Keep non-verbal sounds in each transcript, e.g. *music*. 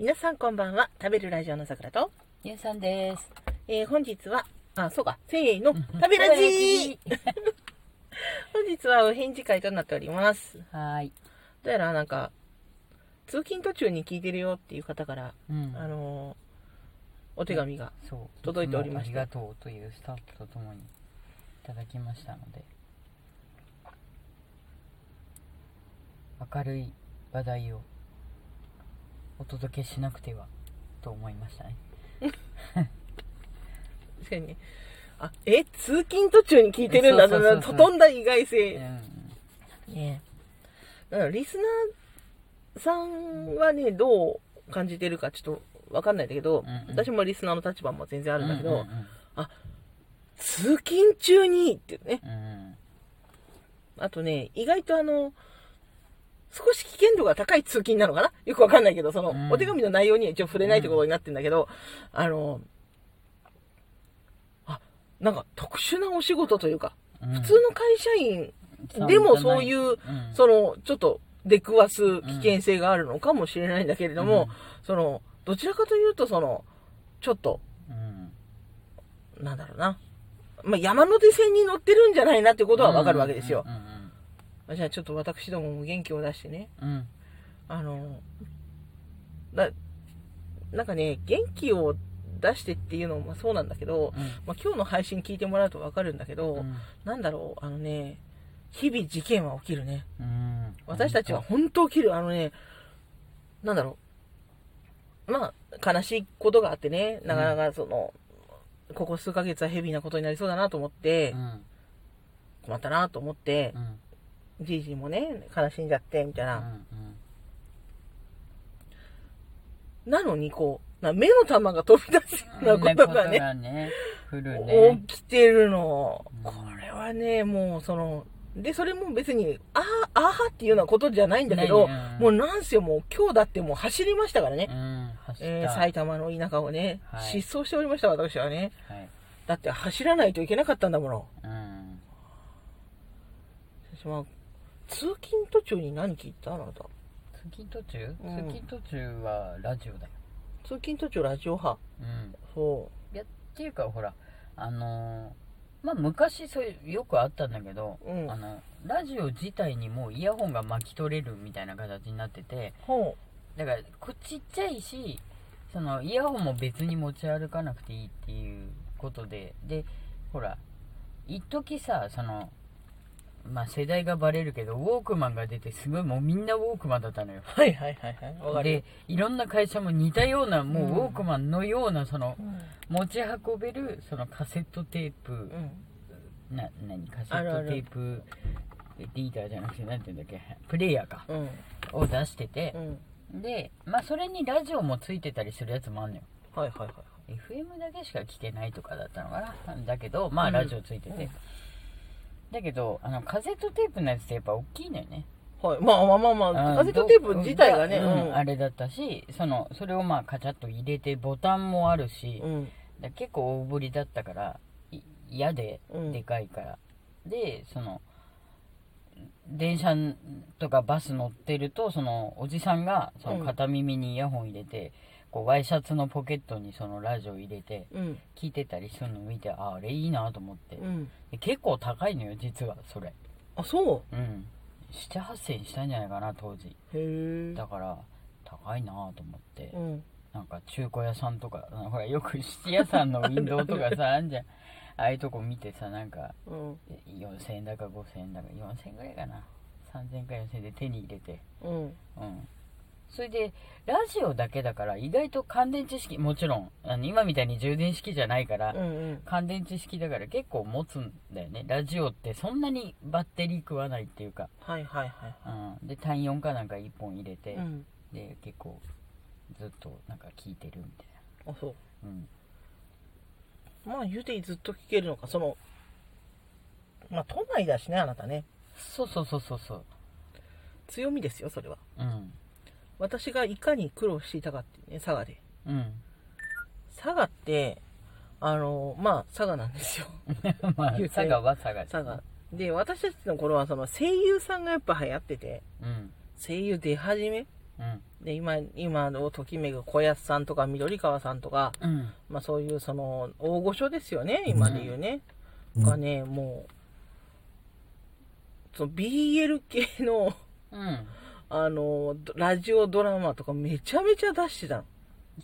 皆さんこんばんは。食べるラジオの桜と、ゆうさんです。えー本日は、あ、そうか、せーの、食べラジー本日はお返事会となっております。はーい。どうやらなんか、通勤途中に聞いてるよっていう方から、うんあのーお手紙が。届いておりましたつもありがとうというスタンプとともにいただきましたので、明るい話題をお届けしなくてはと思いましたね。*laughs* 確かにね、あ、え、通勤途中に聞いてるんだそうそうそうそうとんだ意外う性。ん。ねだからリスナーさんはね、どう感じてるかちょっとわかんないんだけど、うんうん私もリスナーの立場も全然あるんだけど、うんうん通勤中にっていうね。うんうんあとね、意外とあの、少し危険度が高い通勤なのかな？よくわかんないけど、その、うん。お手紙の内容には一応触れないってことになってんだけど、あの、あ、なんか特殊なお仕事というか、うん。普通の会社員でもそういう、うん。その、ちょっと出くわす危険性があるのかもしれないんだけれども、その、どちらかというと、その、ちょっと、うん。なんだろうな。まあ、山手線に乗ってるんじゃないなってことはわかるわけですよ。う。んじゃあちょっと私どもも元気を出してね、うん。うんあの、だ、なんかね、元気を出してっていうのもそうなんだけど、まあ、今日の配信聞いてもらうとわかるんだけど、うん。なんだろう、あのね、日々事件は起きるね。うん。私たちは本当。起きる。あのね、なんだろう。まあ、悲しいことがあってね、なかなかその、ここ数ヶ月はヘビーなことになりそうだなと思ってう、ん。困ったなと思ってう、んじいじもね、悲しんじゃって、みたいな。うんなのに、こう、な目の玉が飛び出すようなことがね、がね、ね。起きてるの。うんこれはね、もうその、で、それも別に、ああ、あはっていうようなことじゃないんだけど、ねもうなんせよ、もう今日だってもう走りましたからね。うん、走えー。埼玉の田舎をね、はい失踪しておりました、私はね。はい。だって走らないといけなかったんだもの。うん。私は通勤途中に何聞いたあなた？通勤途中？うん通勤途中はラジオだよ。通勤途中ラジオ派。うん。そいや、っていうかほら、あのー、まあ昔そういう、よくあったんだけど、うんあの、ラジオ自体にもうイヤホンが巻き取れるみたいな形になってて、う。ほだから、こちっちゃいし、その、イヤホンも別に持ち歩かなくていいっていうことで、で、ほら、一時さ、その、まあ世代がバレるけど、ウォークマンが出て、すごいもうみんなウォークマンだったのよ。う。はいはいはいはい。わかるで。、いろんな会社も似たような、もううんウォークマンのような、そのう、ん。持ち運べる、そのカセットテープ、うん。な、何カセットテープ、リーダーじゃなくて、なんて言うんだっけ、プレイヤーか、うん。を出しててう、ん。で、まあそれにラジオもついてたりするやつもあんのよ。はいはいはい。FM だけしか聞けないとかだったのかなだけどまあうんラジオついてて、うんだけどあのカセットテープのやつってやっぱ大きいのよね。はい。まあまあまあまあ、うん。カセットテープ自体がね、うん。あれだったしそのそれをまあカチャッと入れてボタンもあるし、うん。だ結構大ぶりだったからい嫌でうん。でかいから、でその電車とかバス乗ってるとそのおじさんがその片耳にイヤホン入れて、こうワイシャツのポケットにそのラジオ入れてうん。聞いてたりするの見てああれいいなと思って、うん。で結構高いのよ実はそれあ、そう？ん78000円したんじゃないかな当時う。へえ。だから高いなと思って、うん。なんか中古屋さんとかほらよく質屋さんのウィンドウとかさあんじゃんああいうとこ見てさなんかうん。4000円だか5000円だか4000円ぐらいかな3000円か4000円で手に入れてうん。うんそれでラジオだけだから意外と乾電池式もちろんあの今みたいに充電式じゃないから、うんうん。乾電池式だから結構持つんだよねラジオってそんなにバッテリー食わないっていうか、はいはいはい。うん、で単4かなんか1本入れて、うん。で結構ずっとなんか聞いてるみたいあ、そう。なうんまあ、言うてずっと聞けるのか、その、まあ、都内だしね、あなたね。そうそうそうそうそう強みですよ、それは。うん私がいかに苦労していたかっていうね、佐賀で。うん。佐賀って、あの、まあ、佐賀なんですよ。*laughs* まあ佐賀は佐賀佐賀。で、私たちの頃は、その声優さんがやっぱ流行ってて、うん。声優出始め。ううん。で今今をときめく小安さんとか緑川さんとか、うん。まあ、そういうその大御所ですよね今で言うね、うん。がねもうその BL 系のうんあのラジオドラマとかめちゃめちゃ出してたの。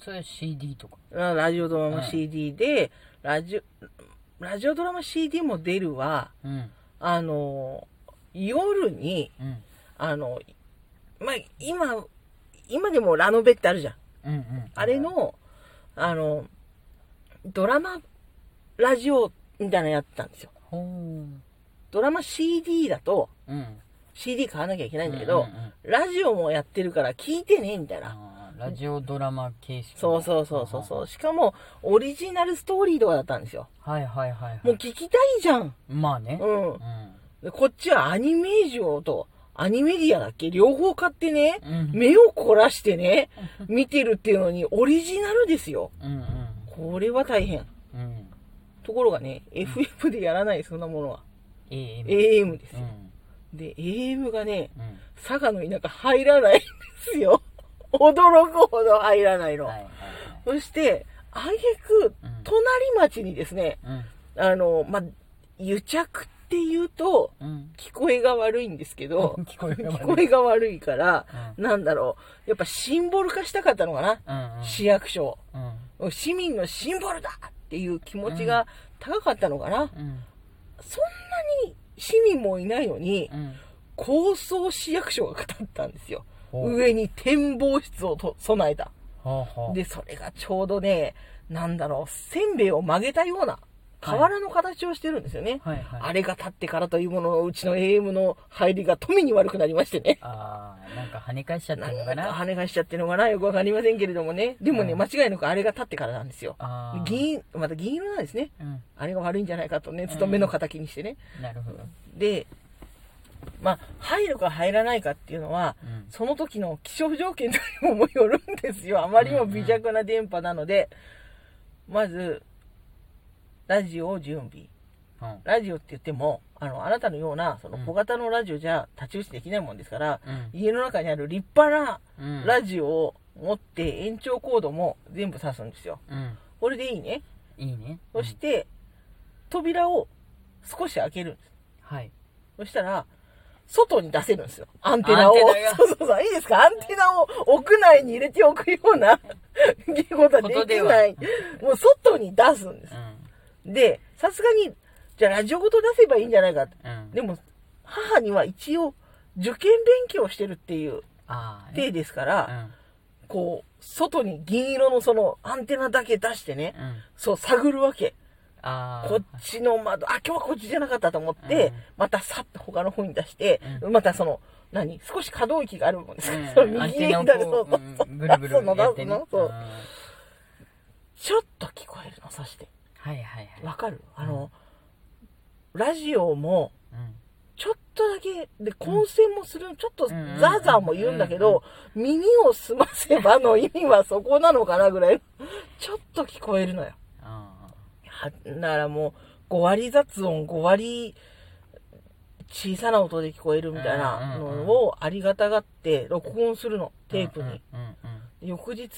それは CD とか。ララジオドラマうん CD で、ラジオラジオドラマ CD も出るわうん。あの夜にうん。あのまあ今今でもラノベってあるじゃん。うんうん。あれの、あの、ドラマ、ラジオみたいなのやってたんですよ。ドラマ CD だと、うん CD 買わなきゃいけないんだけど、うんうんうんラジオもやってるから聞いてね、みたいな。ラジオドラマ形式そうそうそうそうそう。しかも、オリジナルストーリーとかだったんですよ。はいはいはいはいもう聞きたいじゃん。まあねうんう。んでこっちはアニメージョと、アニメディアだっけ？両方買ってね、うん目を凝らしてね、見てるっていうのに、オリジナルですよ。うんこれは大変。うんうんところがね、FF でやらない、そんなものは。AM AM ですよ。うんで、AM がね、うん。佐賀の田舎入らないんですよ。*laughs* 驚くほど入らないの。はいはいそして、あげくうん、隣町にですね、はいあの、ま、癒着って言うと、うん。うん聞こえが悪いんですけど、*laughs* 聞こえが悪い。聞こえが悪いから、うなんだろう、やっぱシンボル化したかったのかな、うんうん。市役所。うん。市民のシンボルだっていう気持ちが高かったのかな？うん。そんなに市民もいないのに、うん高層市役所が語ったんですよ。上に展望室をと備えた。ほうほうで、それがちょうどね、なんだろう、せんべいを曲げたような、瓦の形をしてるんですよね。はいはいあれが立ってからというもののうちの AM の入りが富に悪くなりましてね。ああなんか跳ね返しちゃってなんかるのかな跳ね返しちゃってるのかなよくわかりませんけれどもね。でもね、うん間違いなくあれが立ってからなんですよ。銀、また銀色なんですね。うんあれが悪いんじゃないかとね、勤めの敵にしてね。なるほどで、まあ、入るか入らないかっていうのは、うんその時の気象条件にもよるんですよ。あまりにも微弱な電波なので、まず、ラジオを準備。うんラジオって言っても、あの、あなたのような、そのうん小型のラジオじゃ太刀打ちできないもんですから、うん家の中にある立派なうんラジオを持って延長コードも全部挿すんですよ。うんこれでいいね。いいねそして、扉を少し開けるんです。はいそしたら、外に出せるんですよ。アンテナを。*laughs* そうそうそう。いいですか？アンテナを屋内に入れておくような *laughs* ことは *laughs* できない。もう外に出すんです。で、さすがに、じゃあラジオごと出せばいいんじゃないか。って。うん。うんでも、母には一応、受験勉強してるっていうああ体ですかうら、ん。こう、外に銀色のそのアンテナだけ出してね、うん。そう探るわけ。こっちの窓、あ、今日はこっちじゃなかったと思って、うん。またさっと他の方に出して、うまたその、何少し可動域があるもんですから、うん。その右に左そうこそううそう出すの出すのそう。うん。ちょっと聞こえるの、そして。はいはいはい。わかる？あの、ラジオも、うん。ちょっとだけ、で、混戦もする、ちょっとザーザーも言うんだけど、耳を澄ませばの意味はそこなのかなぐらい、*laughs* ちょっと聞こえるのよ。あはだからもう、5割雑音、5割小さな音で聞こえるみたいなのをありがたがって録音するの、ーテープに。翌日、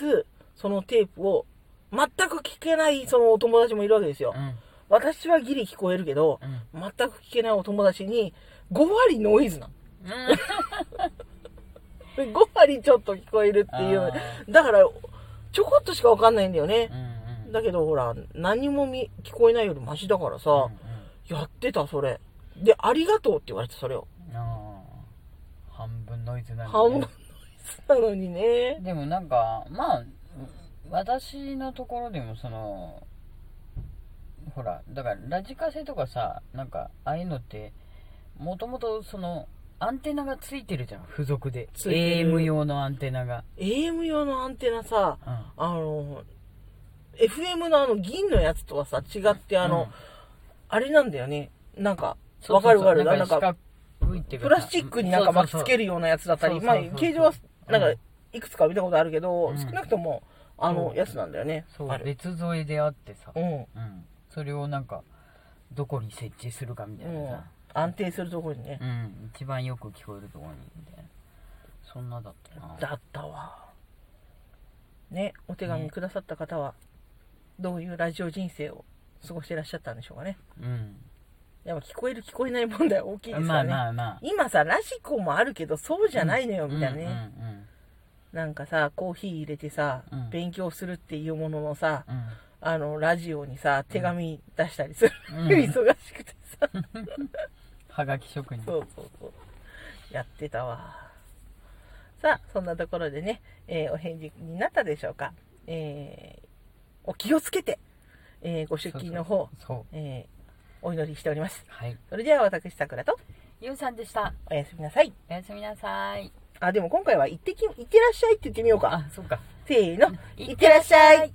そのテープを全く聞けないそのお友達もいるわけですよう。ん私はギリ聞こえるけどう、ん全く聞けないお友達に5割ノイズなの。うん *laughs* で5割ちょっと聞こえるっていうあ。だから、ちょこっとしかわかんないんだよねう。んうんだけどほら、何もみ聞こえないよりマシだからさ、うんうんやってた、それ。で、ありがとうって言われて、それを。半分ノイズなんだ半分のイスなのにね。でもなんかまあ私のところでもそのほらだからラジカセとかさなんかああいうのってもともとそのアンテナがついてるじゃん。付属で。ついてる。AM 用のアンテナが、AM 用のアンテナさ、うん、あの、FM のあの銀のやつとはさ、違って、あの、うん。あれなんだよね。なんか、わかるわかる？なんか、プラスチックになんか巻きつけるるようなやつだったり、まあ形状は、なんかうん、いくつか見たことあるけど、うん。少なくとも、あのやつなんだよね。そう。別添えであってさ、うん。うん、それをなんかどこに設置するかみたいなさ、安定するところにね。う。ん、一番よく聞こえるところにみたいな。そんなだったな。だったわ。ねお手紙くださった方は、どういうラジオ人生を過ごしてらっしゃったんでしょうかね。うん。やっぱ聞こえる聞こえない問題大きいですかまあらね、まあまあ今さラジコもあるけどそうじゃないのよ、みたいなね、うんうんなんかさコーヒー入れてさ、うん。勉強するっていうもののさうん。あのラジオにさ手紙出したりする、うん。*laughs* 忙しくてさ。*laughs* はがき職人。そうそうそう。やってたわ。さあそんなところでね、えーお返事になったでしょうか、えーお気をつけて、えーご出勤の方そうそう。えーお祈りしております。はい。それでは私さくらとゆうさんでした。おやすみなさい。おやすみなさいあでも今回は行ってき行ってらっしゃいって言ってみようか。あそうか。せーの。いいってらっしゃい